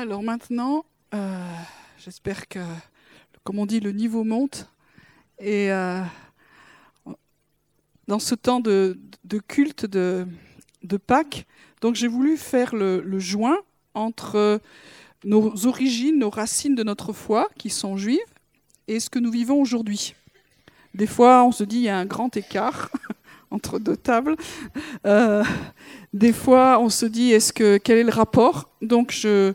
Alors maintenant, euh, j'espère que, comme on dit, le niveau monte. Et euh, dans ce temps de, culte de, Pâques, donc j'ai voulu faire le, joint entre nos origines, nos racines de notre foi, qui sont juives, et ce que nous vivons aujourd'hui. Des fois, on se dit il y a un grand écart entre deux tables. Euh, des fois, on se dit est-ce que quel est le rapport? Donc, je,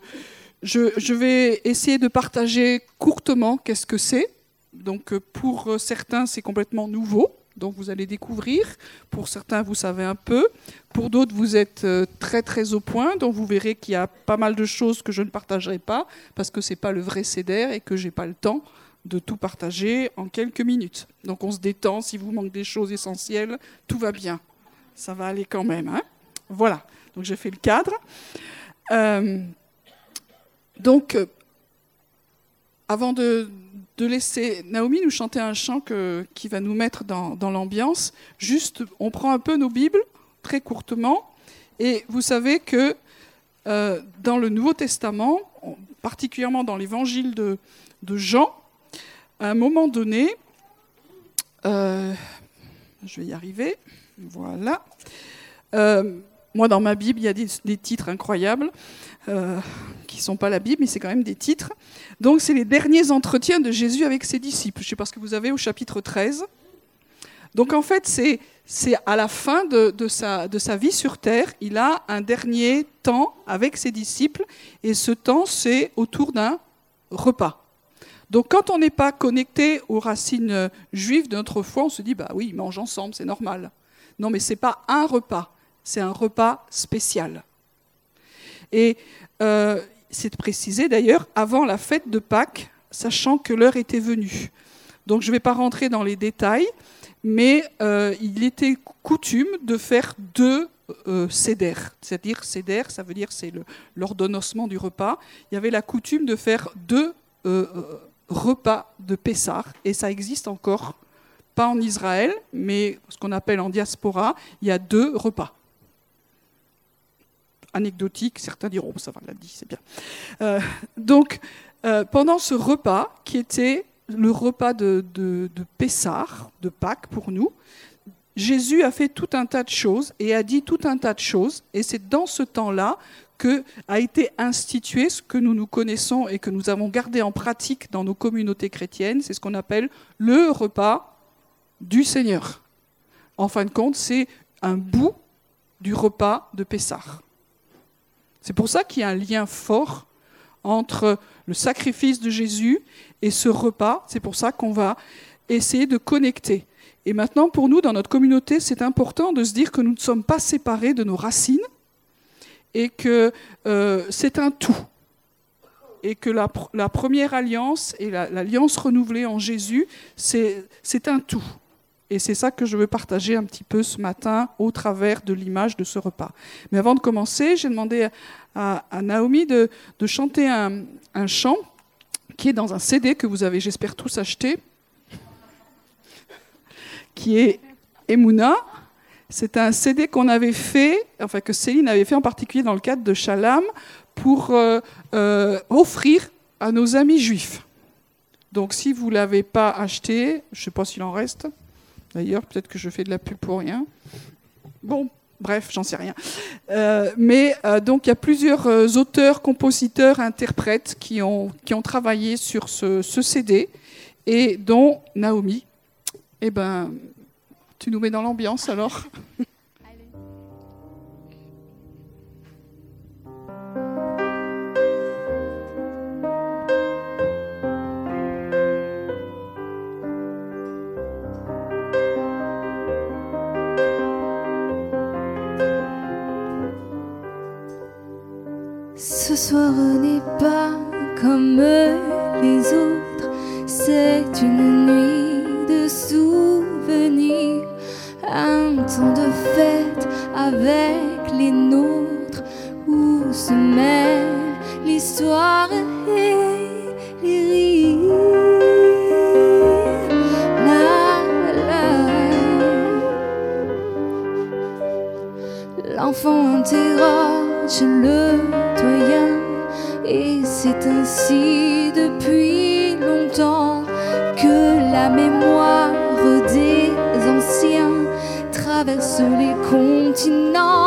je, vais essayer de partager courtement qu'est-ce que c'est. Donc, pour certains, c'est complètement nouveau. Donc, vous allez découvrir. Pour certains, vous savez un peu. Pour d'autres, vous êtes euh, très très au point. Donc, vous verrez qu'il y a pas mal de choses que je ne partagerai pas parce que c'est pas le vrai CEDER et que j'ai pas le temps de tout partager en quelques minutes. Donc on se détend, si vous manque des choses essentielles, tout va bien. Ça va aller quand même. Hein voilà, donc j'ai fait le cadre. Euh, donc, euh, avant de, laisser Naomi nous chanter un chant qui va nous mettre dans, l'ambiance, juste, on prend un peu nos Bibles, très courtement, et vous savez que euh, dans le Nouveau Testament, particulièrement dans l'évangile de Jean, à un moment donné, euh, je vais y arriver, voilà. Moi, dans ma Bible, il y a des, titres incroyables, euh, qui ne sont pas la Bible, mais c'est quand même des titres. Donc, c'est les derniers entretiens de Jésus avec ses disciples. Je sais pas ce que vous avez au chapitre 13. Donc, en fait, c'est, à la fin de, sa, vie sur Terre, il a un dernier temps avec ses disciples, et ce temps, c'est autour d'un repas. Donc quand on n'est pas connecté aux racines juives de notre foi, on se dit, bah oui, ils mangent ensemble, c'est normal. Non, mais ce n'est pas un repas, c'est un repas spécial. Et euh, c'est précisé d'ailleurs avant la fête de Pâques, sachant que l'heure était venue. Donc je ne vais pas rentrer dans les détails, mais euh, il était coutume de faire deux euh, c'est-à-dire céder, ça veut dire c'est l'ordonnancement du repas. Il y avait la coutume de faire deux repas de Pessah, et ça existe encore, pas en Israël, mais ce qu'on appelle en diaspora, il y a deux repas. Anecdotique, certains diront, ça va, l'a dit, c'est bien. Euh, donc, euh, pendant ce repas, qui était le repas de, de, de de Pâques pour nous, Jésus a fait tout un tas de choses et a dit tout un tas de choses, et c'est dans ce temps-là que a été institué ce que nous nous connaissons et que nous avons gardé en pratique dans nos communautés chrétiennes, c'est ce qu'on appelle le repas du Seigneur. En fin de compte, c'est un bout du repas de Pessah. C'est pour ça qu'il y a un lien fort entre le sacrifice de Jésus et ce repas. C'est pour ça qu'on va essayer de connecter. Et maintenant, pour nous, dans notre communauté, c'est important de se dire que nous ne sommes pas séparés de nos racines, et que euh, c'est un tout. Et que la, première alliance et l'alliance renouvelée en Jésus, c'est un tout. Et c'est ça que je veux partager un petit peu ce matin au travers de l'image de ce repas. Mais avant de commencer, j'ai demandé à, Naomi de, chanter un, chant qui est dans un CD que vous avez, j'espère, tous acheté, qui est Emouna. C'est un CD qu'on avait fait, enfin que Céline avait fait en particulier dans le cadre de Shalom pour euh, euh, offrir à nos amis juifs. Donc si vous ne l'avez pas acheté, je ne sais pas s'il en reste, d'ailleurs peut-être que je fais de la pub pour rien. Bon, bref, j'en sais rien. Euh, mais donc il y a plusieurs auteurs, compositeurs, interprètes qui ont, qui ont travaillé sur ce, ce CD et dont Naomi. Eh ben, tu nous mets dans l'ambiance alors Ce soir n'est pas comme les autres, c'est une nuit de souvenirs un temps de fête avec les nôtres où se mêlent l'histoire et les rires. L'enfant interroge le c'est ainsi depuis longtemps que la mémoire des anciens traverse les continents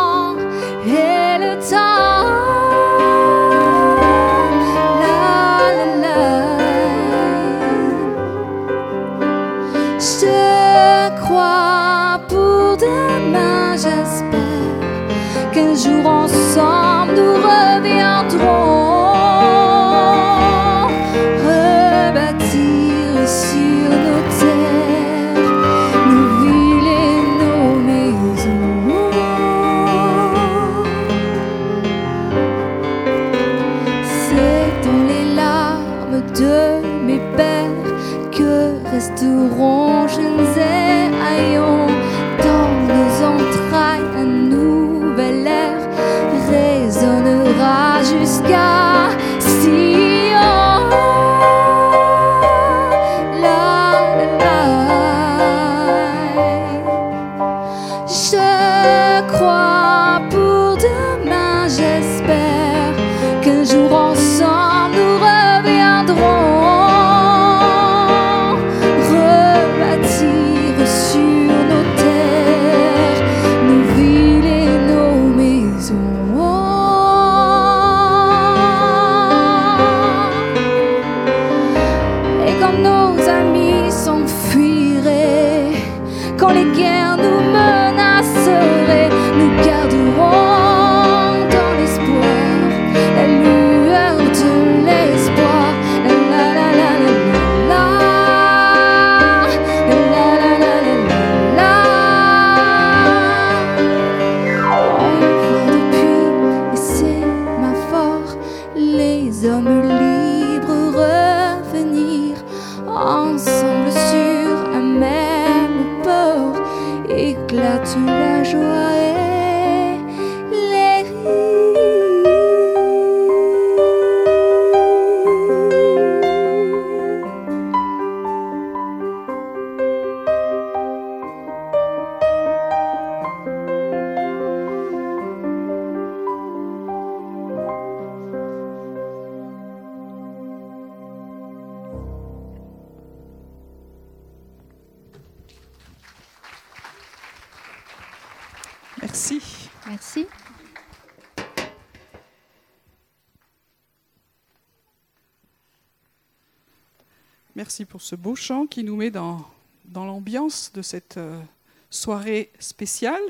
Merci pour ce beau chant qui nous met dans, l'ambiance de cette euh, soirée spéciale.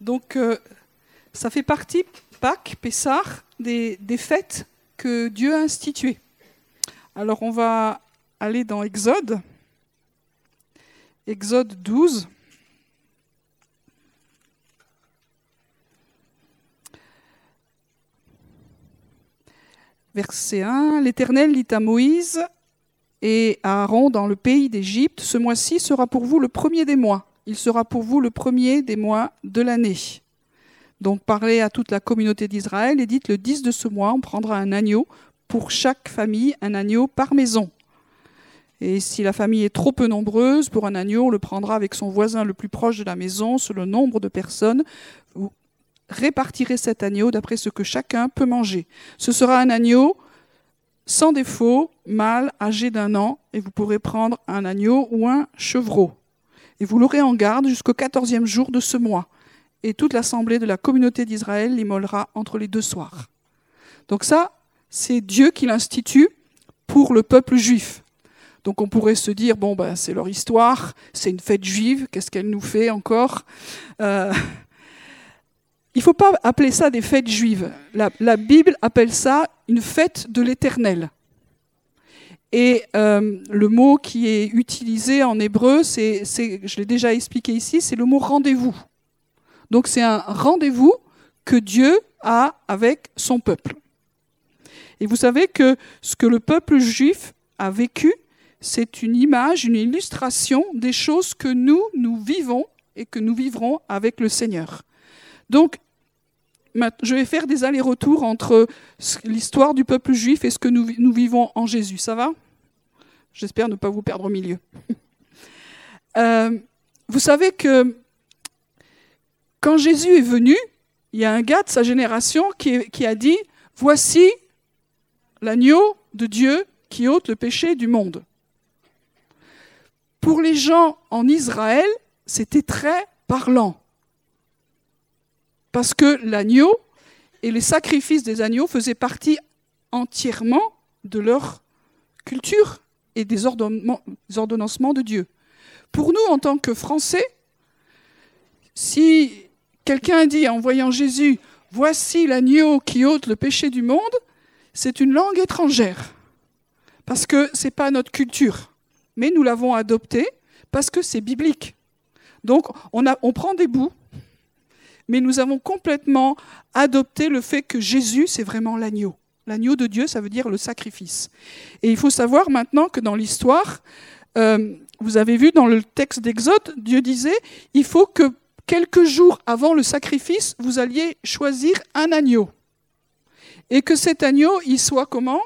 Donc, euh, ça fait partie, Pâques, Pessah, des, des fêtes que Dieu a instituées. Alors, on va aller dans Exode. Exode 12. Verset 1. L'Éternel dit à Moïse et à Aaron dans le pays d'Égypte, ce mois-ci sera pour vous le premier des mois. Il sera pour vous le premier des mois de l'année. Donc parlez à toute la communauté d'Israël et dites le 10 de ce mois, on prendra un agneau pour chaque famille, un agneau par maison. Et si la famille est trop peu nombreuse, pour un agneau, on le prendra avec son voisin le plus proche de la maison, selon le nombre de personnes. Vous répartirez cet agneau d'après ce que chacun peut manger. Ce sera un agneau sans défaut, mâle, âgé d'un an, et vous pourrez prendre un agneau ou un chevreau. Et vous l'aurez en garde jusqu'au quatorzième jour de ce mois. Et toute l'assemblée de la communauté d'Israël l'immolera entre les deux soirs. Donc ça, c'est Dieu qui l'institue pour le peuple juif. Donc on pourrait se dire, bon, ben, c'est leur histoire, c'est une fête juive, qu'est-ce qu'elle nous fait encore? Euh, Il ne faut pas appeler ça des fêtes juives. La, Bible appelle ça une fête de l'Éternel. Et euh, le mot qui est utilisé en hébreu, c'est, je l'ai déjà expliqué ici, c'est le mot rendez-vous. Donc c'est un rendez-vous que Dieu a avec son peuple. Et vous savez que ce que le peuple juif a vécu, c'est une image, une illustration des choses que nous, nous vivons et que nous vivrons avec le Seigneur. Donc, je vais faire des allers-retours entre l'histoire du peuple juif et ce que nous, vi- nous vivons en Jésus. Ça va? J'espère ne pas vous perdre au milieu. Euh, vous savez que quand Jésus est venu, il y a un gars de sa génération qui a dit, voici l'agneau de Dieu qui ôte le péché du monde. Pour les gens en Israël, c'était très parlant. Parce que l'agneau et les sacrifices des agneaux faisaient partie entièrement de leur culture et des ordonnancements de Dieu. Pour nous, en tant que Français, si quelqu'un dit en voyant Jésus, voici l'agneau qui ôte le péché du monde, c'est une langue étrangère, parce que ce n'est pas notre culture, mais nous l'avons adopté parce que c'est biblique. Donc on, on prend des bouts, mais nous avons complètement adopté le fait que Jésus, c'est vraiment l'agneau. L'agneau de Dieu, ça veut dire le sacrifice. Et il faut savoir maintenant que dans l'histoire, euh, vous avez vu dans le texte d'Exode, Dieu disait, il faut que quelques jours avant le sacrifice, vous alliez choisir un agneau. Et que cet agneau, il soit comment?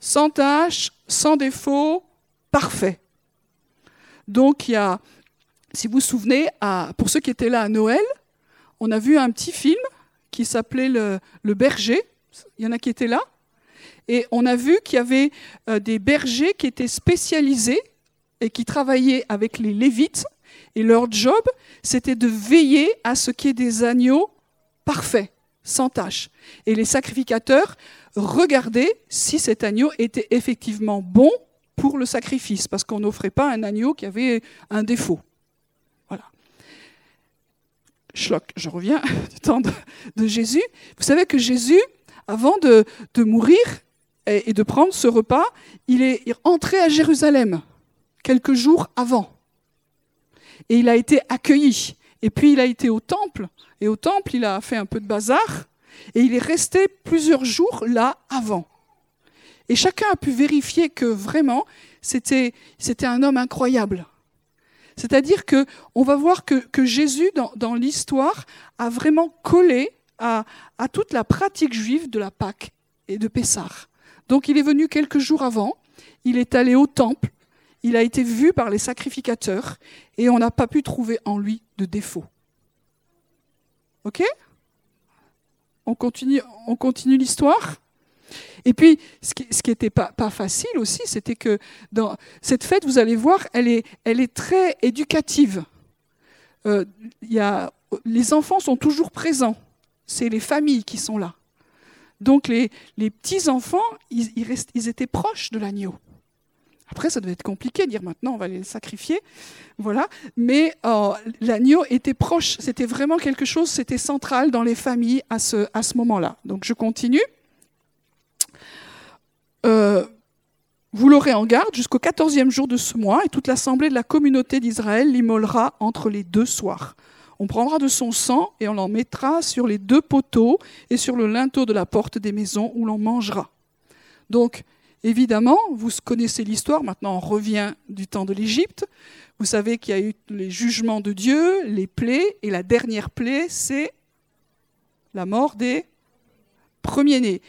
Sans tache, sans défaut, parfait. Donc il y a, si vous vous souvenez, pour ceux qui étaient là à Noël, on a vu un petit film qui s'appelait le, berger. Il y en a qui étaient là. Et on a vu qu'il y avait euh, des bergers qui étaient spécialisés et qui travaillaient avec les Lévites. Et leur job, c'était de veiller à ce qu'il y ait des agneaux parfaits, sans tache. Et les sacrificateurs regardaient si cet agneau était effectivement bon pour le sacrifice, parce qu'on n'offrait pas un agneau qui avait un défaut. Schlock, je reviens du temps de, Jésus. Vous savez que Jésus, avant de, mourir et, de prendre ce repas, il est entré à Jérusalem quelques jours avant. Et il a été accueilli. Et puis il a été au temple. Et au temple, il a fait un peu de bazar. Et il est resté plusieurs jours là avant. Et chacun a pu vérifier que vraiment, c'était un homme incroyable. C'est-à-dire que on va voir que, Jésus, dans, dans l'histoire, a vraiment collé à, à, toute la pratique juive de la Pâque et de Pessah. Donc il est venu quelques jours avant, il est allé au temple, il a été vu par les sacrificateurs et on n'a pas pu trouver en lui de défaut. OK? On continue, on continue l'histoire? Et puis, ce qui n'était pas, facile aussi, c'était que cette fête, vous allez voir, elle est, très éducative. Euh, les enfants sont toujours présents. C'est les familles qui sont là. Donc les, petits-enfants, ils, étaient proches de l'agneau. Après, ça devait être compliqué de dire maintenant on va les sacrifier, voilà. Mais euh, l'agneau était proche, c'était vraiment quelque chose, c'était central dans les familles à ce moment-là. Donc je continue. Euh, vous l'aurez en garde jusqu'au quatorzième jour de ce mois, et toute l'assemblée de la communauté d'Israël l'immolera entre les deux soirs. On prendra de son sang et on l'en mettra sur les deux poteaux et sur le linteau de la porte des maisons où l'on mangera. Donc, évidemment, vous connaissez l'histoire, maintenant on revient du temps de l'Égypte. Vous savez qu'il y a eu les jugements de Dieu, les plaies, et la dernière plaie, c'est la mort des premiers-nés.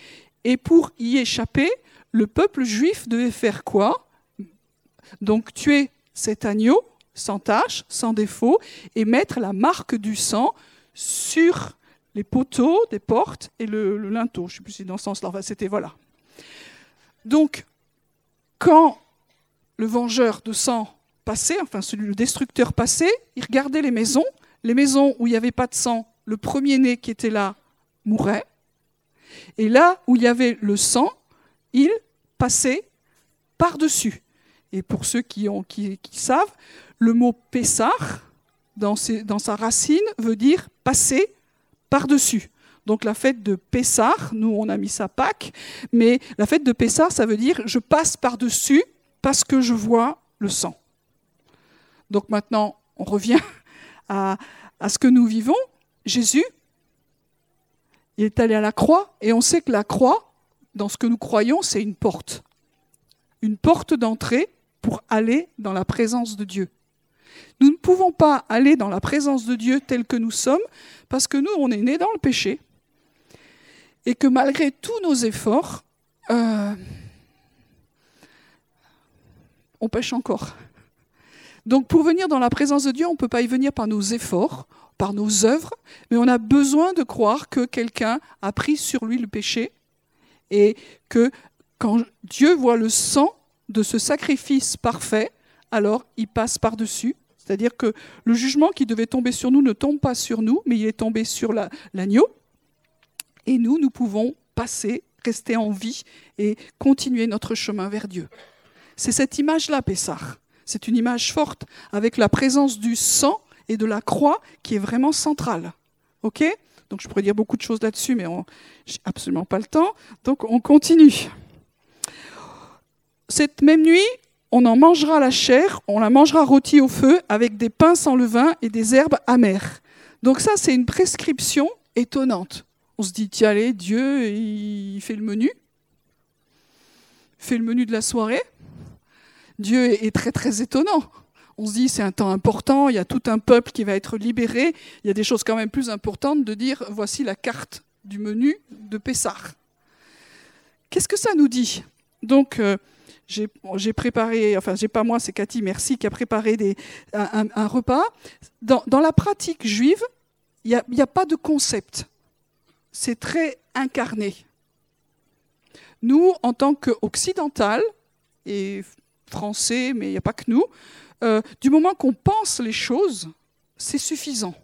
Et pour y échapper, le peuple juif devait faire quoi? Donc tuer cet agneau sans tache, sans défaut, et mettre la marque du sang sur les poteaux des portes et le, linteau. Je ne sais plus si dans ce sens-là, c'était voilà. Donc, quand le vengeur de sang passait, enfin celui le destructeur passait, il regardait les maisons. Les maisons où il n'y avait pas de sang, le premier-né qui était là mourait. Et là où il y avait le sang, il passer par-dessus. Et pour ceux qui, savent, le mot Pessar, dans, dans, sa racine, veut dire passer par-dessus. Donc la fête de Pessar, nous on a mis ça Pâques, mais la fête de Pessar, ça veut dire je passe par-dessus parce que je vois le sang. Donc maintenant, on revient à, à ce que nous vivons. Jésus, il est allé à la croix et on sait que la croix, dans ce que nous croyons, c'est une porte. Une porte d'entrée pour aller dans la présence de Dieu. Nous ne pouvons pas aller dans la présence de Dieu tel que nous sommes parce que nous, on est nés dans le péché et que malgré tous nos efforts, euh, on pêche encore. Donc pour venir dans la présence de Dieu, on ne peut pas y venir par nos efforts, par nos œuvres, mais on a besoin de croire que quelqu'un a pris sur lui le péché et que quand Dieu voit le sang de ce sacrifice parfait, alors il passe par-dessus. C'est-à-dire que le jugement qui devait tomber sur nous ne tombe pas sur nous, mais il est tombé sur l'agneau. et nous, nous pouvons passer, rester en vie et continuer notre chemin vers Dieu. C'est cette image-là, Pessah. C'est une image forte avec la présence du sang et de la croix qui est vraiment centrale. OK? Donc je pourrais dire beaucoup de choses là-dessus, mais je n'ai absolument pas le temps. Donc on continue. Cette même nuit, on en mangera la chair, on la mangera rôtie au feu avec des pains sans levain et des herbes amères. Donc ça, c'est une prescription étonnante. On se dit, tiens, allez, Dieu, il fait le menu. Fait le menu de la soirée. Dieu est très très étonnant. On se dit c'est un temps important, il y a tout un peuple qui va être libéré. Il y a des choses quand même plus importantes de dire voici la carte du menu de Pessah. Qu'est-ce que ça nous dit? Donc euh, j'ai préparé, enfin j'ai pas moi, c'est Cathy, merci, qui a préparé un, repas. Dans, la pratique juive, il n'y a, pas de concept. C'est très incarné. Nous, en tant qu'occidental, et français, mais il n'y a pas que nous, euh, du moment qu'on pense les choses, c'est suffisant.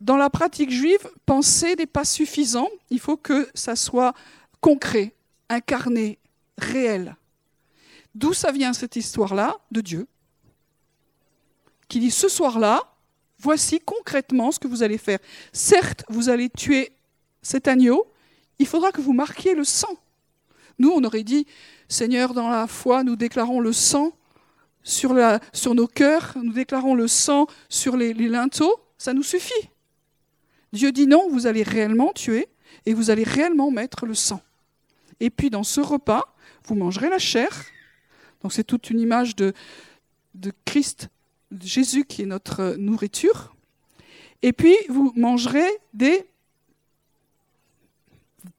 Dans la pratique juive, penser n'est pas suffisant, il faut que ça soit concret, incarné, réel. D'où ça vient cette histoire-là De Dieu, qui dit ce soir-là, voici concrètement ce que vous allez faire. Certes, vous allez tuer cet agneau, il faudra que vous marquiez le sang. Nous, on aurait dit, Seigneur, dans la foi, nous déclarons le sang sur, nos cœurs, nous déclarons le sang sur les, linteaux, ça nous suffit. Dieu dit non, vous allez réellement tuer et vous allez réellement mettre le sang. Et puis dans ce repas, vous mangerez la chair. Donc c'est toute une image de, Christ, de Jésus qui est notre nourriture. Et puis vous mangerez des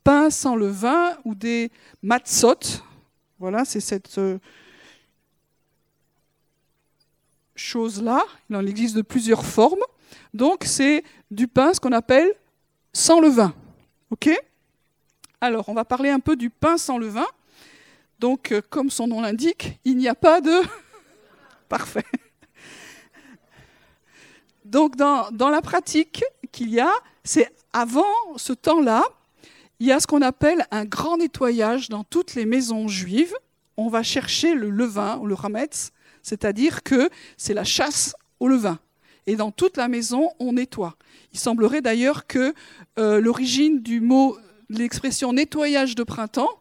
pains sans le vin ou des matzot, voilà, c'est cette euh, chose-là. Il en existe de plusieurs formes. Donc, c'est du pain, ce qu'on appelle sans levain. OK? Alors, on va parler un peu du pain sans levain. Donc, euh, comme son nom l'indique, il n'y a pas de. Parfait. Donc, dans, dans la pratique qu'il y a, c'est avant ce temps-là, il y a ce qu'on appelle un grand nettoyage dans toutes les maisons juives. On va chercher le levain ou le rametz, c'est-à-dire que c'est la chasse au levain. Et dans toute la maison, on nettoie. Il semblerait d'ailleurs que euh, l'origine du mot, l'expression nettoyage de printemps,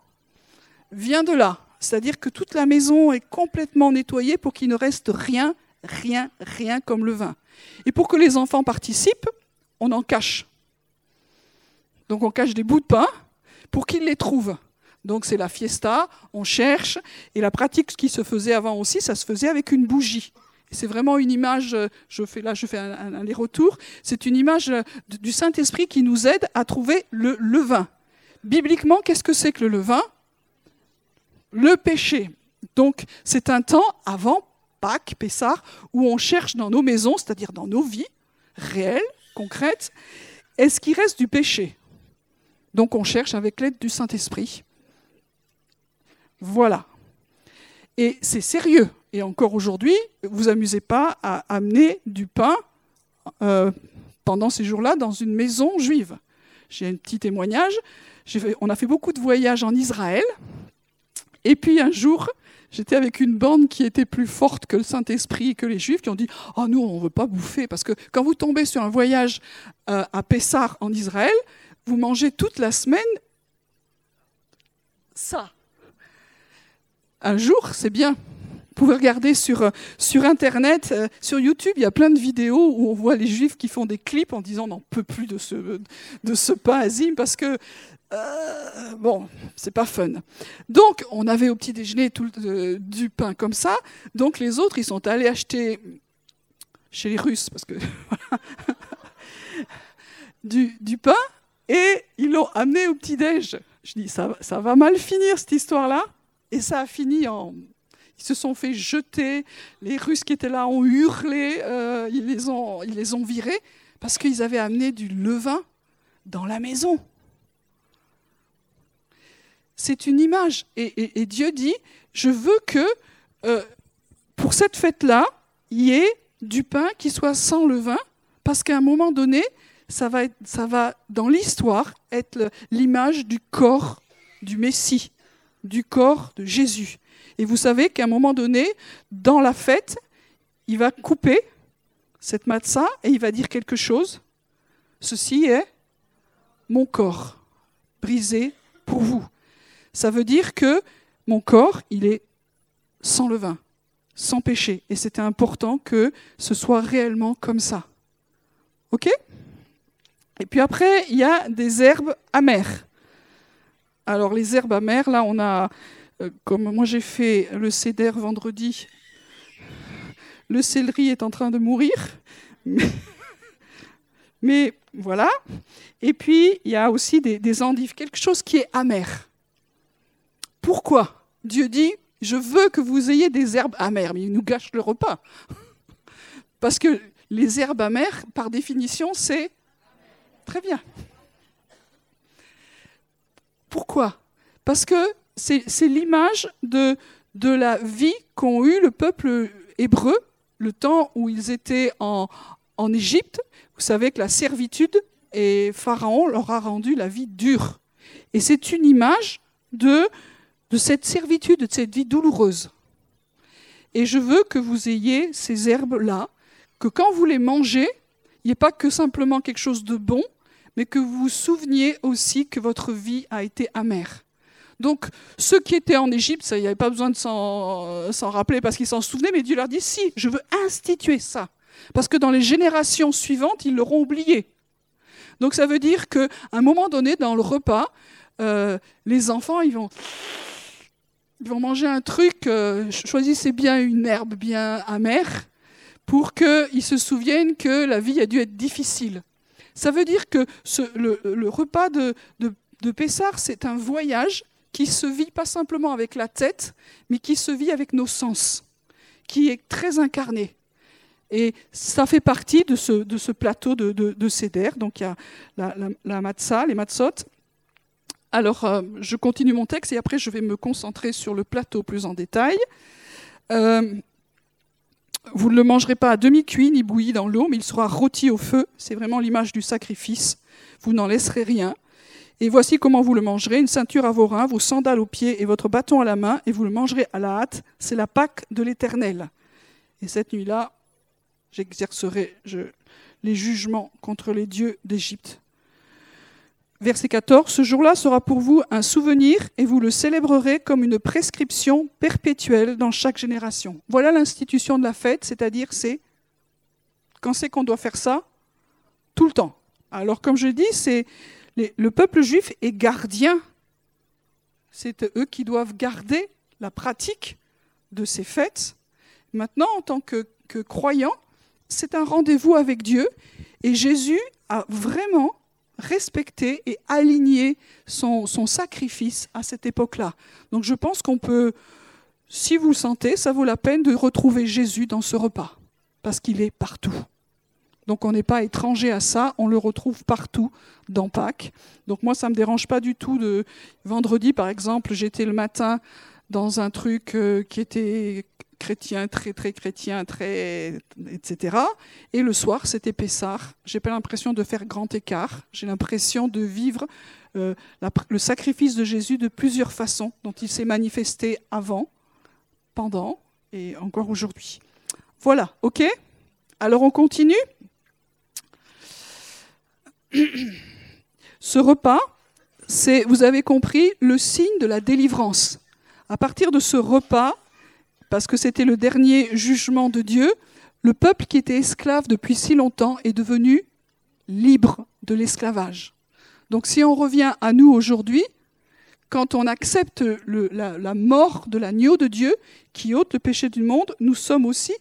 vient de là. C'est-à-dire que toute la maison est complètement nettoyée pour qu'il ne reste rien, rien, rien comme le vin. Et pour que les enfants participent, on en cache. Donc on cache des bouts de pain pour qu'ils les trouvent. Donc c'est la fiesta, on cherche, et la pratique qui se faisait avant aussi, ça se faisait avec une bougie. C'est vraiment une image, je fais là, je fais un, aller-retour, c'est une image du Saint-Esprit qui nous aide à trouver le levain. Bibliquement, qu'est-ce que c'est que le levain? Le péché. Donc c'est un temps avant Pâques, Pessah, où on cherche dans nos maisons, c'est-à-dire dans nos vies réelles, concrètes, est-ce qu'il reste du péché? Donc on cherche avec l'aide du Saint-Esprit. Voilà. Et c'est sérieux. Et encore aujourd'hui, vous amusez pas à amener du pain euh, pendant ces jours-là dans une maison juive. J'ai un petit témoignage. on a fait beaucoup de voyages en Israël. Et puis un jour, j'étais avec une bande qui était plus forte que le Saint-Esprit et que les Juifs qui ont dit Oh, nous, on ne veut pas bouffer. Parce que quand vous tombez sur un voyage euh, à Pessar en Israël, vous mangez toute la semaine ça. Un jour, c'est bien. Vous pouvez regarder sur, euh, sur Internet, euh, sur YouTube, il y a plein de vidéos où on voit les juifs qui font des clips en disant on n'en peut plus de ce, de ce pain azim parce que, euh, bon, c'est pas fun. Donc, on avait au petit déjeuner tout, du pain comme ça. Donc, les autres, ils sont allés acheter chez les Russes parce que. du, du pain et ils l'ont amené au petit-déj. Je dis, ça, va mal finir cette histoire-là. Et ça a fini en. Ils se sont fait jeter. Les Russes qui étaient là ont hurlé. Euh, ils, les ont, ils les ont virés parce qu'ils avaient amené du levain dans la maison. c'est une image. Et, Dieu dit, je veux que euh, pour cette fête-là, il y ait du pain qui soit sans levain, parce qu'à un moment donné, ça va, dans l'histoire être l'image du corps du Messie, du corps de Jésus. Et vous savez qu'à un moment donné, dans la fête, il va couper cette matzah et il va dire quelque chose. Ceci est mon corps, brisé pour vous. Ça veut dire que mon corps, il est sans levain, sans péché. Et c'était important que ce soit réellement comme ça. OK? Et puis après, il y a des herbes amères. Alors les herbes amères, là, on a, euh, comme moi j'ai fait le céder vendredi, le céleri est en train de mourir. Mais, voilà. Et puis, il y a aussi des, des endives, quelque chose qui est amer. Pourquoi? Dieu dit, je veux que vous ayez des herbes amères, mais il nous gâche le repas. Parce que les herbes amères, par définition, c'est très bien. Pourquoi? Parce que c'est l'image de, la vie qu'ont eu le peuple hébreu le temps où ils étaient en, en Égypte. Vous savez que la servitude et Pharaon leur a rendu la vie dure. Et c'est une image de de cette servitude, de cette vie douloureuse. Et je veux que vous ayez ces herbes-là, que quand vous les mangez, il n'y ait pas que simplement quelque chose de bon, mais que vous vous souveniez aussi que votre vie a été amère. Donc, ceux qui étaient en Égypte, il n'y avait pas besoin de s'en rappeler parce qu'ils s'en souvenaient, mais Dieu leur dit, si, je veux instituer ça. Parce que dans les générations suivantes, ils l'auront oublié. Donc, ça veut dire qu'à un moment donné, dans le repas, euh, les enfants, ils vont ils vont manger un truc, euh, choisissez bien une herbe bien amère pour qu'ils se souviennent que la vie a dû être difficile. Ça veut dire que le, repas de, de, Pessar, c'est un voyage qui se vit pas simplement avec la tête, mais qui se vit avec nos sens, qui est très incarné. Et ça fait partie de ce, plateau de, de, Donc il y a la, la, matzah, les matzot, alors, euh, je continue mon texte et après, je vais me concentrer sur le plateau plus en détail. Euh, vous ne le mangerez pas à demi-cuit ni bouilli dans l'eau, mais il sera rôti au feu. C'est vraiment l'image du sacrifice. Vous n'en laisserez rien. Et voici comment vous le mangerez une ceinture à vos reins, vos sandales aux pieds et votre bâton à la main, et vous le mangerez à la hâte. C'est la Pâque de l'Éternel. Et cette nuit-là, j'exercerai les jugements contre les dieux d'Égypte. Verset 14, Ce jour-là sera pour vous un souvenir et vous le célébrerez comme une prescription perpétuelle dans chaque génération. Voilà l'institution de la fête, c'est-à-dire c'est quand c'est qu'on doit faire ça Tout le temps. Alors comme je dis, c'est le peuple juif est gardien. C'est eux qui doivent garder la pratique de ces fêtes. Maintenant, en tant que, que croyant, c'est un rendez-vous avec Dieu et Jésus a vraiment respecter et aligner son, sacrifice à cette époque-là. Donc je pense qu'on peut, si vous le sentez, ça vaut la peine de retrouver Jésus dans ce repas, parce qu'il est partout. Donc on n'est pas étranger à ça, on le retrouve partout dans Pâques. Donc moi, ça ne me dérange pas du tout de... Vendredi, par exemple, j'étais le matin dans un truc euh, qui était chrétien, très très chrétien, très etc. Et le soir, c'était Pessard. J'ai pas l'impression de faire grand écart. J'ai l'impression de vivre euh, le sacrifice de Jésus de plusieurs façons dont il s'est manifesté avant, pendant et encore aujourd'hui. Voilà, ok? Alors on continue? Ce repas, c'est, vous avez compris, le signe de la délivrance. À partir de ce repas, parce que c'était le dernier jugement de Dieu, le peuple qui était esclave depuis si longtemps est devenu libre de l'esclavage. Donc si on revient à nous aujourd'hui, quand on accepte la, mort de l'agneau de Dieu qui ôte le péché du monde, nous sommes aussi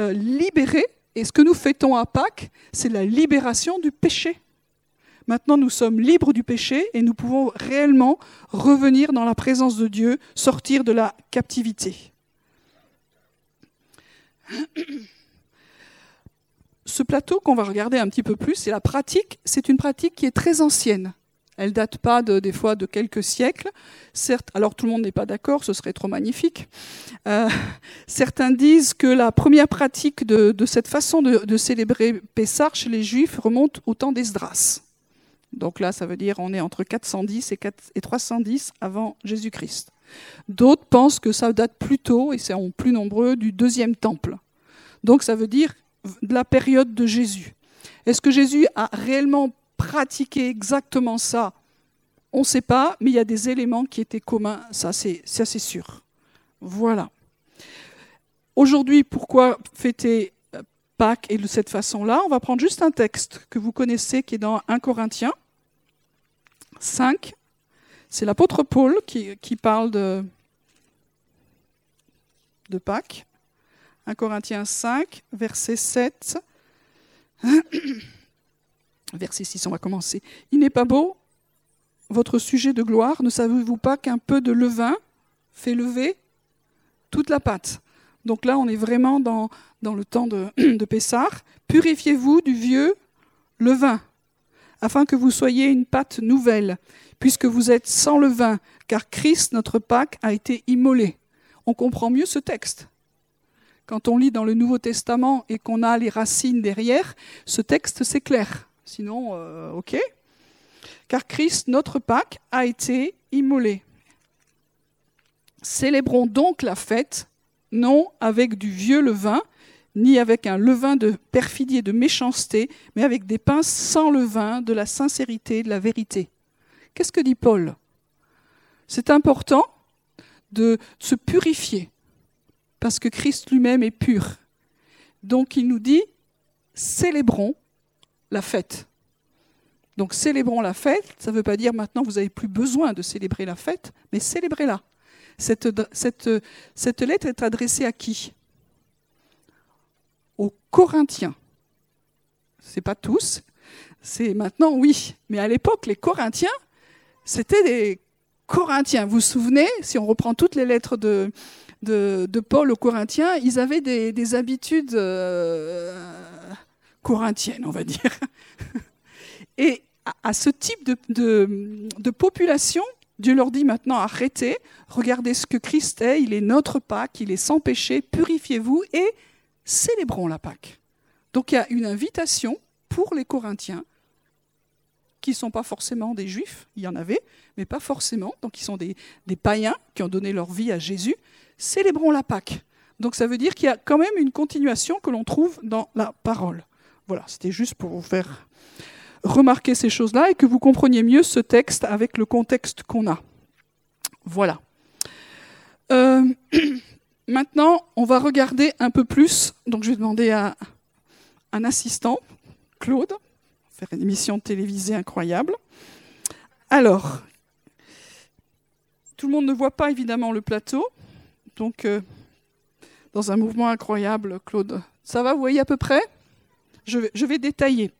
euh, libérés. Et ce que nous fêtons à Pâques, c'est la libération du péché. Maintenant, nous sommes libres du péché et nous pouvons réellement revenir dans la présence de Dieu, sortir de la captivité. Ce plateau qu'on va regarder un petit peu plus, c'est la pratique. C'est une pratique qui est très ancienne. Elle date pas de, des fois de quelques siècles. Certes, alors tout le monde n'est pas d'accord, ce serait trop magnifique. Euh, certains disent que la première pratique de, cette façon de, célébrer Pessah chez les Juifs remonte au temps d'Esdras. Donc là, ça veut dire on est entre 410 et, 4, et 310 avant Jésus-Christ. D'autres pensent que ça date plus tôt, et c'est en plus nombreux, du deuxième temple. Donc ça veut dire de la période de Jésus. Est-ce que Jésus a réellement pratiqué exactement ça? On ne sait pas, mais il y a des éléments qui étaient communs, ça c'est, sûr. Voilà. Aujourd'hui, pourquoi fêter Pâques et de cette façon-là? On va prendre juste un texte que vous connaissez qui est dans 1 Corinthiens 5. C'est l'apôtre Paul qui, parle de, Pâques. 1 Corinthiens 5, verset 7. Verset 6, on va commencer. Il n'est pas beau, votre sujet de gloire, ne savez-vous pas qu'un peu de levain fait lever toute la pâte? Donc là, on est vraiment dans, dans le temps de, de Pessard. Purifiez-vous du vieux levain, afin que vous soyez une pâte nouvelle, puisque vous êtes sans levain, car Christ, notre Pâque, a été immolé. On comprend mieux ce texte. Quand on lit dans le Nouveau Testament et qu'on a les racines derrière, ce texte c'est clair. Sinon, euh, ok. Car Christ, notre Pâque, a été immolé. Célébrons donc la fête, non avec du vieux levain, ni avec un levain de perfidie et de méchanceté, mais avec des pains sans levain, de la sincérité, de la vérité. Qu'est-ce que dit Paul? C'est important de se purifier parce que Christ lui-même est pur. Donc il nous dit, célébrons la fête. Donc célébrons la fête, ça ne veut pas dire maintenant vous n'avez plus besoin de célébrer la fête, mais célébrez-la. Cette, lettre est adressée à qui? Aux Corinthiens. Ce n'est pas tous, c'est maintenant oui. Mais à l'époque, les Corinthiens, c'était des Corinthiens. Vous vous souvenez, si on reprend toutes les lettres de, de, Paul aux Corinthiens, ils avaient des, des habitudes euh, corinthiennes, on va dire. Et à, à ce type de, de, de, population, Dieu leur dit maintenant arrêtez, regardez ce que Christ est, il est notre Pâque, il est sans péché, purifiez-vous et célébrons la Pâque. Donc il y a une invitation pour les Corinthiens qui ne sont pas forcément des juifs, il y en avait, mais pas forcément, donc ils sont des, païens qui ont donné leur vie à Jésus, célébrons la Pâque. Donc ça veut dire qu'il y a quand même une continuation que l'on trouve dans la parole. Voilà, c'était juste pour vous faire remarquer ces choses-là et que vous compreniez mieux ce texte avec le contexte qu'on a. Voilà. Euh, maintenant, on va regarder un peu plus. Donc je vais demander à un assistant, Claude, faire une émission télévisée incroyable. Alors, tout le monde ne voit pas évidemment le plateau. Donc, euh, dans un mouvement incroyable, Claude. Ça va, vous voyez à peu près? Je vais, détailler.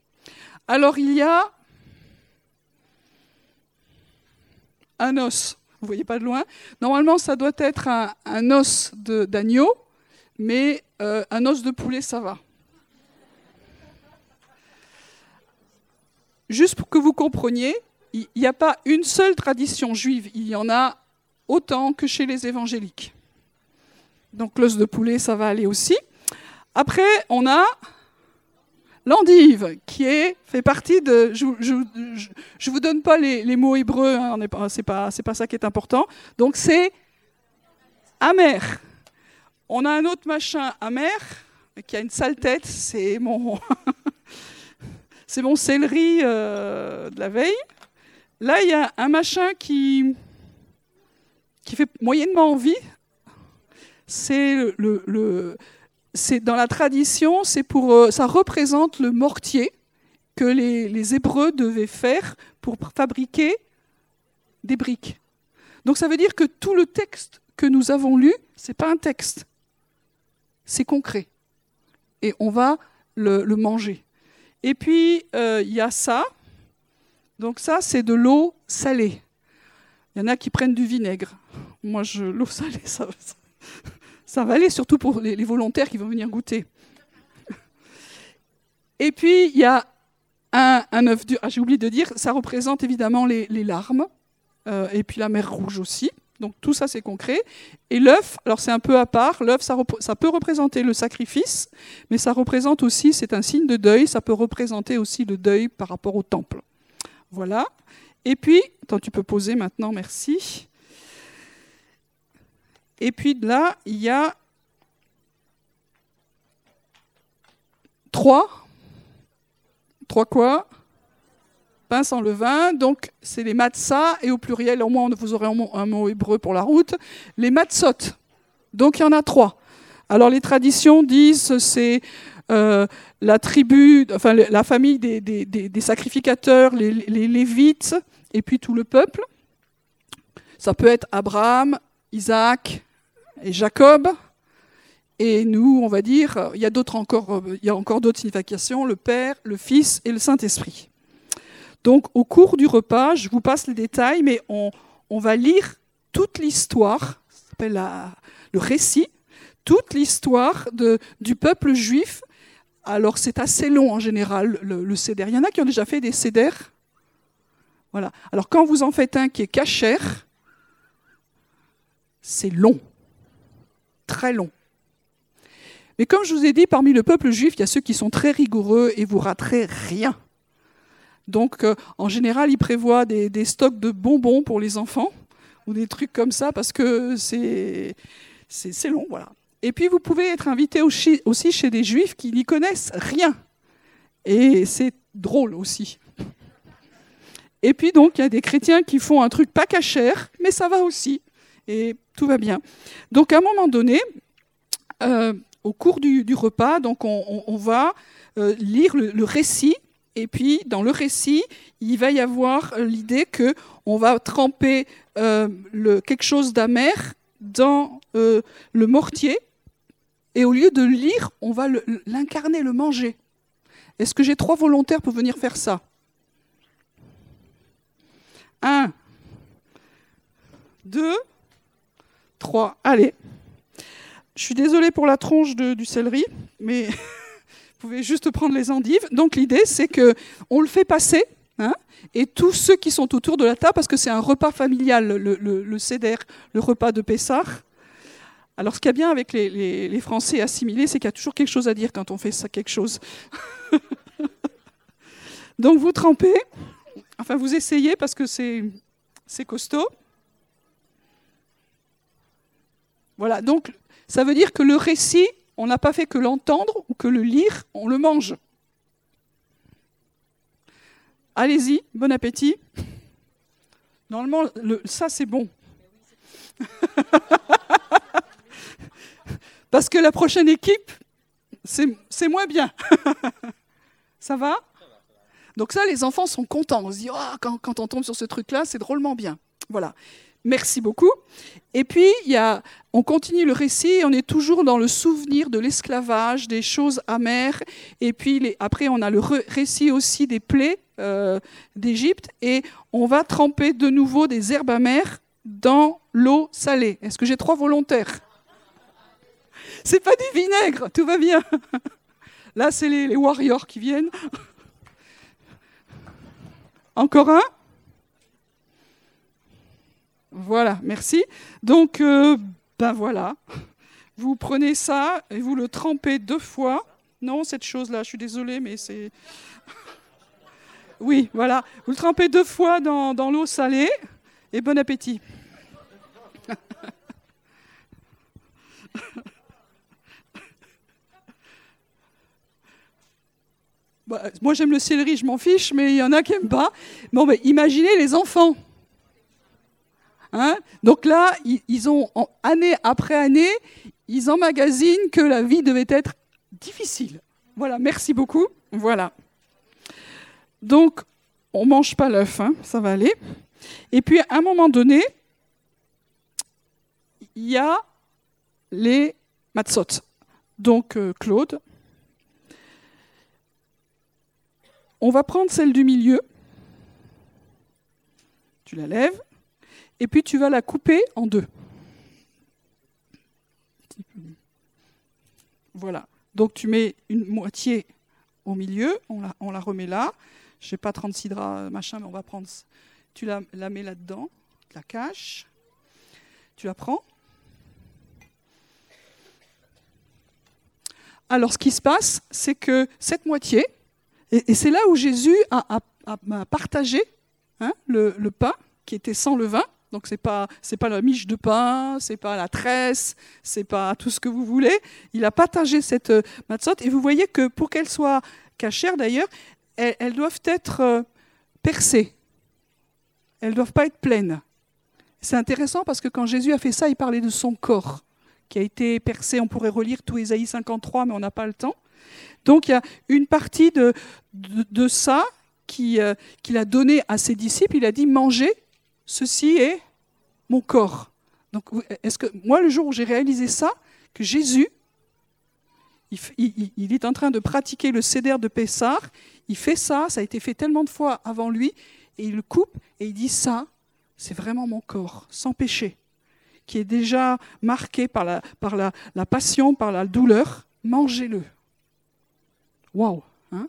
Alors, il y a un os. Vous voyez pas de loin? Normalement, ça doit être un, un os d'agneau, mais euh, un os de poulet, ça va. Juste pour que vous compreniez, il n'y a pas une seule tradition juive, il y en a autant que chez les évangéliques. Donc l'os de poulet, ça va aller aussi. Après, on a l'endive, qui fait partie de... Je ne vous donne pas les, les mots hébreux, hein, ce n'est pas, pas ça qui est important. Donc c'est amer. On a un autre machin amer, qui a une sale tête, c'est mon, c'est mon céleri euh, de la veille. Là, il y a un machin qui, fait moyennement envie, c'est dans la tradition, c'est pour, euh, ça représente le mortier que les, Hébreux devaient faire pour fabriquer des briques. Donc ça veut dire que tout le texte que nous avons lu, c'est pas un texte, c'est concret, et on va le manger. Et puis euh, il y a ça. Donc ça, c'est de l'eau salée. Il y en a qui prennent du vinaigre. Moi, je l'eau salée, ça, va aller, surtout pour les, volontaires qui vont venir goûter. Et puis, il y a un, œuf dur. Ah, j'ai oublié de dire, ça représente évidemment les, les larmes, euh, et puis la mer rouge aussi. Donc tout ça, c'est concret. Et l'œuf, alors c'est un peu à part, l'œuf, ça, peut représenter le sacrifice, mais ça représente aussi, c'est un signe de deuil, ça peut représenter aussi le deuil par rapport au temple. Voilà. Et puis, attends, tu peux poser maintenant, merci. Et puis là, il y a trois. Trois quoi? Pain sans levain. Donc, c'est les matzah, et au pluriel, au moins, vous aurez un mot, hébreu pour la route. Les matzot. Donc, il y en a trois. Alors, les traditions disent c'est euh, la tribu, enfin, la famille des, sacrificateurs, les, Lévites, et puis tout le peuple. Ça peut être Abraham, Isaac et Jacob. Et nous, on va dire, il y a encore, il y a encore d'autres significations, le Père, le Fils et le Saint-Esprit. Donc, au cours du repas, je vous passe les détails, mais on, va lire toute l'histoire, ça s'appelle le récit, toute l'histoire du peuple juif. Alors, c'est assez long en général, le, le. Il y en a qui ont déjà fait des Seder. Voilà. Alors, quand vous en faites un qui est cachère, c'est long, très long. Mais comme je vous ai dit, parmi le peuple juif, il y a ceux qui sont très rigoureux et vous raterez rien. Donc, euh, en général, ils prévoient des, stocks de bonbons pour les enfants ou des trucs comme ça parce que c'est c'est long, voilà. Et puis, vous pouvez être invité aussi chez des juifs qui n'y connaissent rien. Et c'est drôle aussi. Et puis, donc, il y a des chrétiens qui font un truc pas cachère, mais ça va aussi. Et tout va bien. Donc, à un moment donné, euh, au cours du, repas, donc on, va euh, lire le récit. Et puis, dans le récit, il va y avoir l'idée que on va tremper euh, quelque chose d'amer dans euh, le mortier. Et au lieu de le lire, on va l'incarner, le manger. Est-ce que j'ai trois volontaires pour venir faire ça? Un, deux, trois. Allez. Je suis désolée pour la tronche du céleri, mais pouvez juste prendre les endives. Donc l'idée, c'est que on le fait passer, hein, et tous ceux qui sont autour de la table, parce que c'est un repas familial, le, le, le Seder, le repas de Pessah. Alors ce qu'il y a bien avec les, Français assimilés, c'est qu'il y a toujours quelque chose à dire quand on fait ça, quelque chose. Donc vous trempez, enfin vous essayez parce que c'est costaud. Voilà, donc ça veut dire que le récit, on n'a pas fait que l'entendre ou que le lire, on le mange. Allez-y, bon appétit. Normalement, le- ça c'est bon. Parce que la prochaine équipe, c'est moins bien. ça va? Donc ça, les enfants sont contents. On se dit, quand, quand on tombe sur ce truc-là, c'est drôlement bien. Voilà. Merci beaucoup. Et puis, on continue le récit, on est toujours dans le souvenir de l'esclavage, des choses amères. Et puis, après, on a le récit aussi des plaies euh, d'Égypte. Et on va tremper de nouveau des herbes amères dans l'eau salée. Est-ce que j'ai trois volontaires? C'est pas du vinaigre, tout va bien. Là, c'est les warriors qui viennent. Encore un? Voilà, merci. Donc, euh, ben voilà. Vous prenez ça et vous le trempez deux fois. Non, cette chose-là, je suis désolée, mais c'est. Oui, voilà. Vous le trempez deux fois dans, dans l'eau salée et bon appétit. Bah, moi, j'aime le céleri, je m'en fiche, mais il y en a qui n'aiment pas. Bon, mais imaginez les enfants. Donc là, ils, ont, année après année, ils emmagasinent que la vie devait être difficile. Voilà, merci beaucoup. Voilà. Donc, on ne mange pas l'œuf, hein, ça va aller. Et puis, à un moment donné, il y a les matzot. Donc, euh, Claude, on va prendre celle du milieu. Tu la lèves. Et puis, tu vas la couper en deux. Voilà. Donc, tu mets une moitié au milieu, on la, remet là. Je n'ai pas 36 draps, machin, mais on va prendre. Tu la, mets là-dedans, tu la caches, tu la prends. Alors, ce qui se passe, c'est que cette moitié, et, c'est là où Jésus a, partagé hein, le pain qui était sans levain. Donc c'est pas c'est pas la miche de pain, c'est pas la tresse, c'est pas tout ce que vous voulez. Il a partagé cette euh, matzot et vous voyez que pour qu'elles soient cachères d'ailleurs, elles, doivent être euh, percées. Elles doivent pas être pleines. C'est intéressant parce que quand Jésus a fait ça, il parlait de son corps qui a été percé. On pourrait relire tout Ésaïe 53, mais on n'a pas le temps. Donc il y a une partie de, de, de ça euh, qu'il a donné à ses disciples. Il a dit mangez, ceci est mon corps. Donc est-ce que moi le jour où j'ai réalisé ça, que Jésus, il, est en train de pratiquer le céder de Pessar, il fait ça, ça a été fait tellement de fois avant lui, et il le coupe et il dit ça, c'est vraiment mon corps, sans péché, qui est déjà marqué par la, par la, la passion, par la douleur, mangez-le. Waouh hein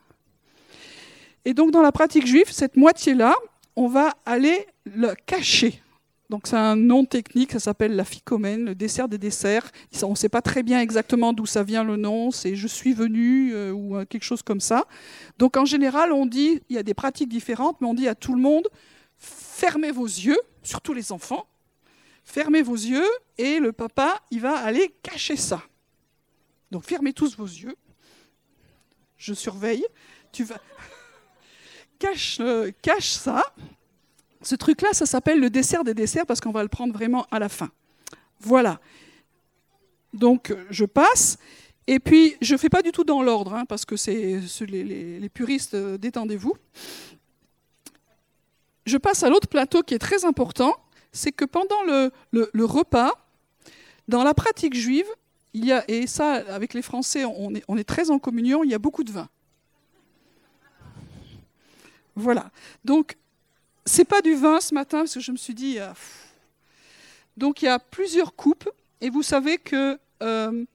Et donc dans la pratique juive, cette moitié-là, on va aller le cacher. Donc c'est un nom technique, ça s'appelle la ficomène, le dessert des desserts. On ne sait pas très bien exactement d'où ça vient le nom, c'est je suis venu euh, ou euh, quelque chose comme ça. Donc en général, on dit, il y a des pratiques différentes, mais on dit à tout le monde, fermez vos yeux, surtout les enfants, fermez vos yeux et le papa, il va aller cacher ça. Donc fermez tous vos yeux. Je surveille. Tu vas cache, euh, cache ça. Ce truc-là, ça s'appelle le dessert des desserts parce qu'on va le prendre vraiment à la fin. Voilà. Donc je passe. Et puis, je ne fais pas du tout dans l'ordre, hein, parce que c'est les, puristes, euh, détendez-vous. Je passe à l'autre plateau qui est très important, c'est que pendant le, repas, dans la pratique juive, il et ça, avec les Français, on est très en communion, il y a beaucoup de vin. Voilà. Donc, c'est pas du vin ce matin, parce que je me suis dit. euh, donc, il y a plusieurs coupes, et vous savez que euh,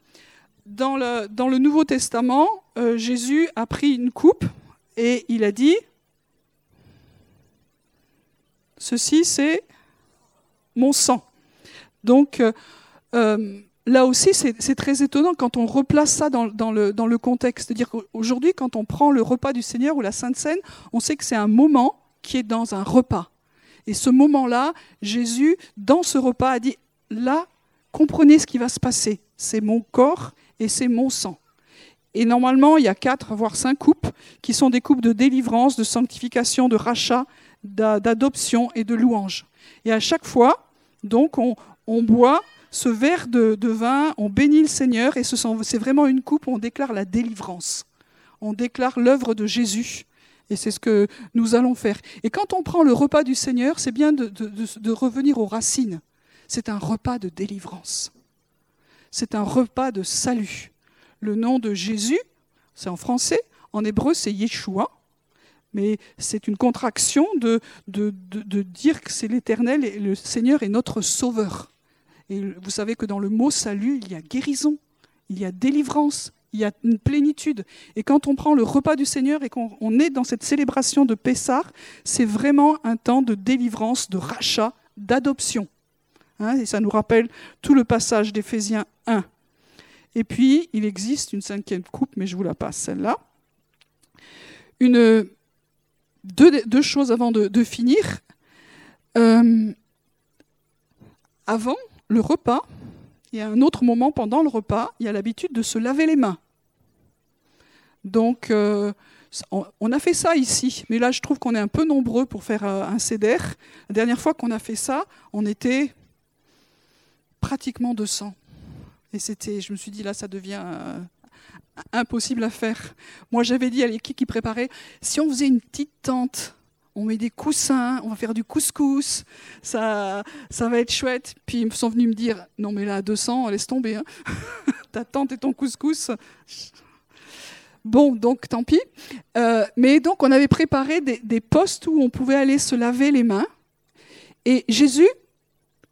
dans, le, Nouveau Testament, euh, Jésus a pris une coupe et il a dit Ceci, c'est mon sang. Donc, là aussi, c'est très étonnant quand on replace ça dans, le, contexte. C'est-à-dire qu'aujourd'hui, quand on prend le repas du Seigneur ou la Sainte Seine, on sait que c'est un moment qui est dans un repas. Et ce moment-là, Jésus, dans ce repas, a dit, là, comprenez ce qui va se passer. C'est mon corps et c'est mon sang. Et normalement, il y a quatre, voire cinq coupes, qui sont des coupes de délivrance, de sanctification, de rachat, d'a- d'adoption et de louange. Et à chaque fois, donc, on, on boit ce verre de, vin, on bénit le Seigneur, et c'est vraiment une coupe où on déclare la délivrance. On déclare l'œuvre de Jésus. Et c'est ce que nous allons faire. Et quand on prend le repas du Seigneur, c'est bien de, revenir aux racines. C'est un repas de délivrance. C'est un repas de salut. Le nom de Jésus, c'est en français, en hébreu c'est Yeshua, mais c'est une contraction de dire que c'est l'Éternel et le Seigneur est notre Sauveur. Et vous savez que dans le mot salut, il y a guérison, il y a délivrance, il y a une plénitude. Et quand on prend le repas du Seigneur et qu'on on est dans cette célébration de Pessah, c'est vraiment un temps de délivrance, de rachat, d'adoption. Hein, et ça nous rappelle tout le passage d'Éphésiens 1. Et puis, il existe une cinquième coupe, mais je vous la passe, celle-là. Une, deux, choses avant de, de finir. Euh, avant le repas, il y a un autre moment pendant le repas, il y a l'habitude de se laver les mains. Donc, euh, on, a fait ça ici, mais là, je trouve qu'on est un peu nombreux pour faire euh, un CEDER. La dernière fois qu'on a fait ça, on était pratiquement 200. Et c'était, je me suis dit, là, ça devient euh, impossible à faire. Moi, j'avais dit à l'équipe qui préparait, si on faisait une petite tente, on met des coussins, on va faire du couscous, ça, ça va être chouette. Puis ils sont venus me dire, non mais là, à 200, laisse tomber. Hein. Ta tente et ton couscous. Bon, donc tant pis. Euh, mais donc, on avait préparé des, des postes où on pouvait aller se laver les mains. Et Jésus,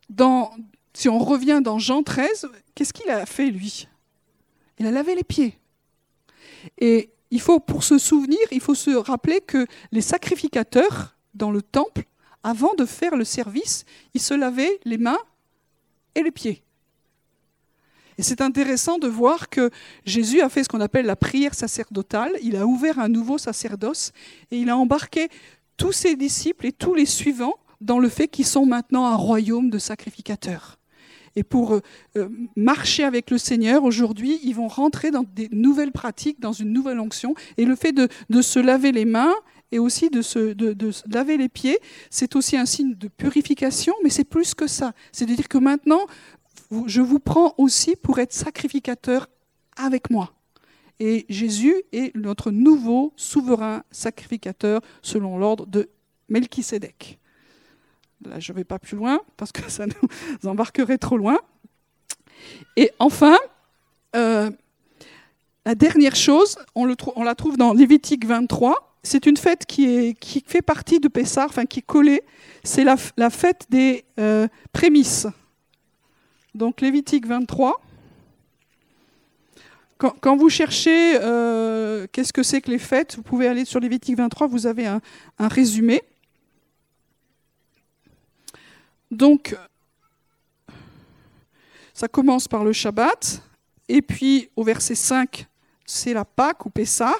dans, si on revient dans Jean 13, qu'est-ce qu'il a fait, lui? Il a lavé les pieds. Et il faut, pour se souvenir, il faut se rappeler que les sacrificateurs dans le temple, avant de faire le service, ils se lavaient les mains et les pieds. Et c'est intéressant de voir que Jésus a fait ce qu'on appelle la prière sacerdotale. Il a ouvert un nouveau sacerdoce et il a embarqué tous ses disciples et tous les suivants dans le fait qu'ils sont maintenant un royaume de sacrificateurs. Et pour euh, marcher avec le Seigneur, aujourd'hui, ils vont rentrer dans des nouvelles pratiques, dans une nouvelle onction. Et le fait de, se laver les mains et aussi de se, laver les pieds, c'est aussi un signe de purification, mais c'est plus que ça. C'est de dire que maintenant, je vous prends aussi pour être sacrificateur avec moi. Et Jésus est notre nouveau souverain sacrificateur selon l'ordre de Melchisédek. Là, je ne vais pas plus loin parce que ça nous embarquerait trop loin. Et enfin, euh, la dernière chose, on, la trouve dans Lévitique 23. C'est une fête qui, fait partie de Pessah, enfin qui est collée. C'est la, fête des euh, prémices. Donc Lévitique 23. Quand, vous cherchez euh, qu'est-ce que c'est que les fêtes, vous pouvez aller sur Lévitique 23, vous avez un, résumé. Donc, ça commence par le Shabbat, et puis au verset 5, c'est la Pâque ou Pessah.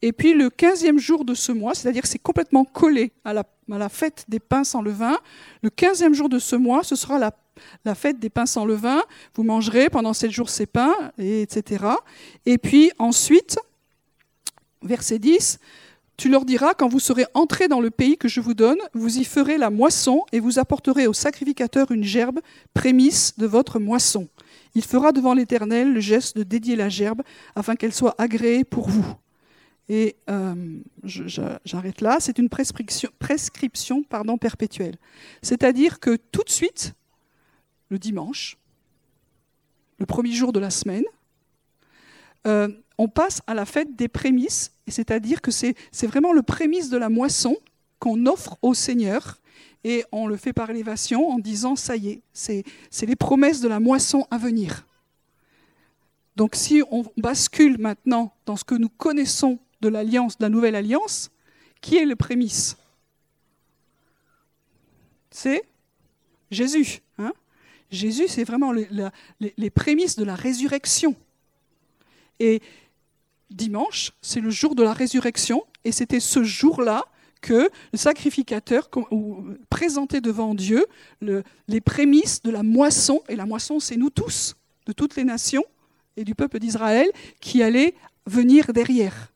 Et puis le 15e jour de ce mois, c'est-à-dire c'est complètement collé à la, fête des pains sans levain, le 15e jour de ce mois, ce sera la fête des pains sans levain, vous mangerez pendant sept jours ces pains, et etc. Et puis ensuite, verset 10, tu leur diras, quand vous serez entrés dans le pays que je vous donne, vous y ferez la moisson et vous apporterez au sacrificateur une gerbe, prémisse de votre moisson. Il fera devant l'Éternel le geste de dédier la gerbe afin qu'elle soit agréée pour vous. Et euh, j'arrête là, c'est une prescription, pardon, perpétuelle. C'est-à-dire que tout de suite, le dimanche, le premier jour de la semaine, euh, on passe à la fête des prémices, c'est-à-dire que c'est vraiment le prémisse de la moisson qu'on offre au Seigneur, et on le fait par élévation en disant, ça y est, c'est les promesses de la moisson à venir. Donc si on bascule maintenant dans ce que nous connaissons de l'alliance, de la nouvelle alliance, qui est le prémisse? C'est Jésus. Hein? Jésus, c'est vraiment les, prémices de la résurrection. Et dimanche, c'est le jour de la résurrection, et c'était ce jour-là que le sacrificateur présentait devant Dieu les prémices de la moisson, et la moisson, c'est nous tous, de toutes les nations et du peuple d'Israël, qui allaient venir derrière.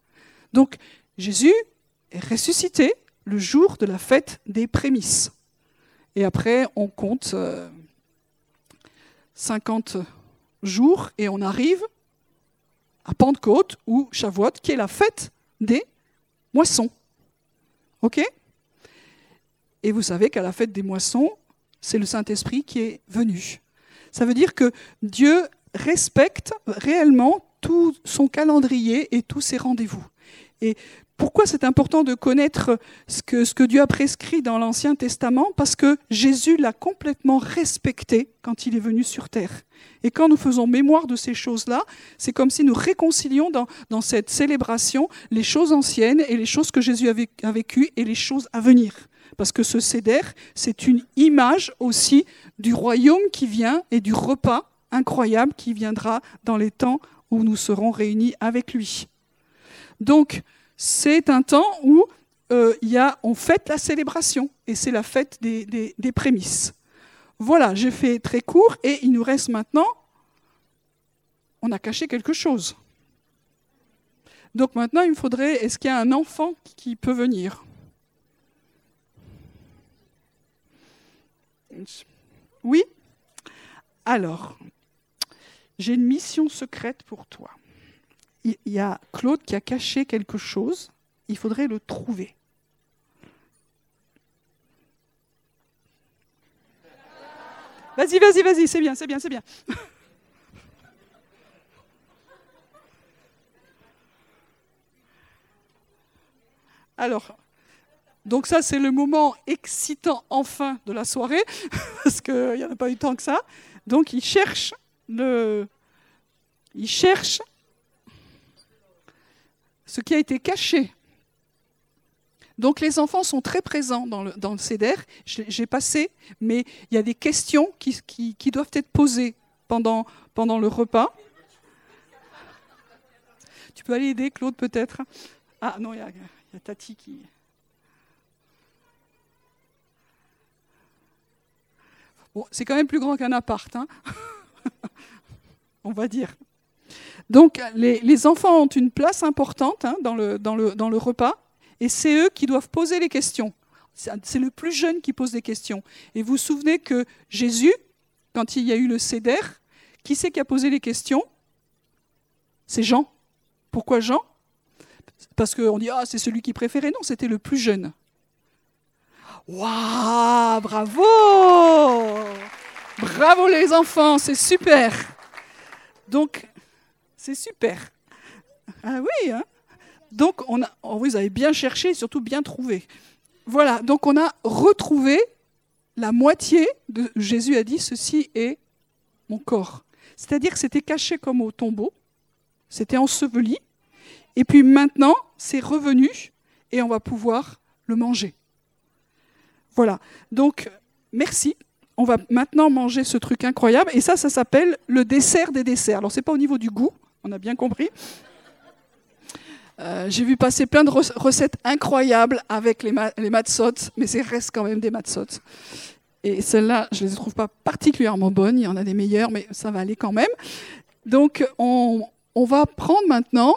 Donc Jésus est ressuscité le jour de la fête des prémices. Et après, on compte euh, 50 jours et on arrive Pentecôte ou Shavuot, qui est la fête des moissons. OK? Et vous savez qu'à la fête des moissons, c'est le Saint-Esprit qui est venu. Ça veut dire que Dieu respecte réellement tout son calendrier et tous ses rendez-vous. Et pourquoi c'est important de connaître ce que, Dieu a prescrit dans l'Ancien Testament? Parce que Jésus l'a complètement respecté quand il est venu sur terre. Et quand nous faisons mémoire de ces choses-là, c'est comme si nous réconcilions dans, dans, cette célébration les choses anciennes et les choses que Jésus a vécues et les choses à venir. Parce que ce céder, c'est une image aussi du royaume qui vient et du repas incroyable qui viendra dans les temps où nous serons réunis avec lui. Donc, c'est un temps où euh, y a, on fête la célébration, et c'est la fête des, des prémices. Voilà, j'ai fait très court, et il nous reste maintenant, on a caché quelque chose. Donc maintenant, il me faudrait, est-ce qu'il y a un enfant qui peut venir? Oui? Alors, j'ai une mission secrète pour toi il y a Claude qui a caché quelque chose, il faudrait le trouver. Vas-y, vas-y, vas-y, c'est bien, c'est bien, c'est bien. Alors, donc ça c'est le moment excitant enfin de la soirée, parce qu'il n'y en a pas eu tant que ça. Donc il cherche le... Il cherche ce qui a été caché. Donc les enfants sont très présents dans le, dans CEDER. J'ai passé, mais il y a des questions qui, doivent être posées pendant, le repas. Tu peux aller aider Claude peut-être? Ah non, il y, y a Tati qui... Bon, c'est quand même plus grand qu'un appart, hein on va dire. Donc les, enfants ont une place importante hein, dans, le, dans, le, dans le repas, et c'est eux qui doivent poser les questions. C'est le plus jeune qui pose des questions. Et vous souvenez que Jésus, quand il y a eu le céder, qui c'est qui a posé les questions? C'est Jean. Pourquoi Jean? Parce qu'on dit, ah, c'est celui qui préférait. Non, c'était le plus jeune. Waouh, bravo Bravo les enfants, c'est super. Donc, c'est super. Ah oui, hein Donc, on a, oh, vous avez bien cherché, surtout bien trouvé. Voilà, donc on a retrouvé la moitié de Jésus a dit ceci est mon corps. C'est-à-dire que c'était caché comme au tombeau, c'était enseveli, et puis maintenant c'est revenu et on va pouvoir le manger. Voilà, donc merci. On va maintenant manger ce truc incroyable, et ça, ça s'appelle le dessert des desserts. Alors c'est pas au niveau du goût, on a bien compris. Euh, J'ai vu passer plein de recettes incroyables avec les, ma mais c'est reste quand même des matzot. Et celles-là, je ne les trouve pas particulièrement bonnes. Il y en a des meilleures, mais ça va aller quand même. Donc, on, on va prendre maintenant,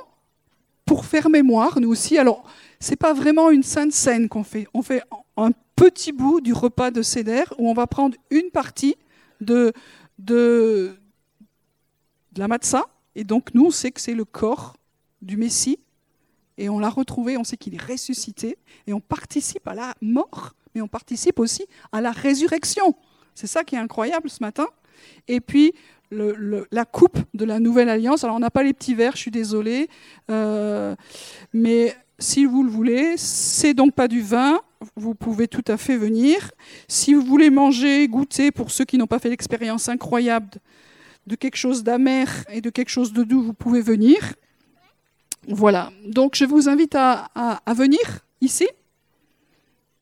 pour faire mémoire, nous aussi. Alors, c'est pas vraiment une sainte scène qu'on fait. On fait un petit bout du repas de Seder où on va prendre une partie de, de, de la matzah. Et donc, nous, on sait que c'est le corps du Messie. Et on l'a retrouvé, on sait qu'il est ressuscité. Et on participe à la mort mais on participe aussi à la résurrection. C'est ça qui est incroyable ce matin. Et puis, la coupe de la nouvelle alliance. Alors, on n'a pas les petits verres, je suis désolée. Euh, mais si vous le voulez, c'est donc pas du vin. Vous pouvez tout à fait venir. Si vous voulez manger, goûter, pour ceux qui n'ont pas fait l'expérience incroyable de quelque chose d'amer et de quelque chose de doux, vous pouvez venir. Voilà. Donc, je vous invite à, à, à venir ici.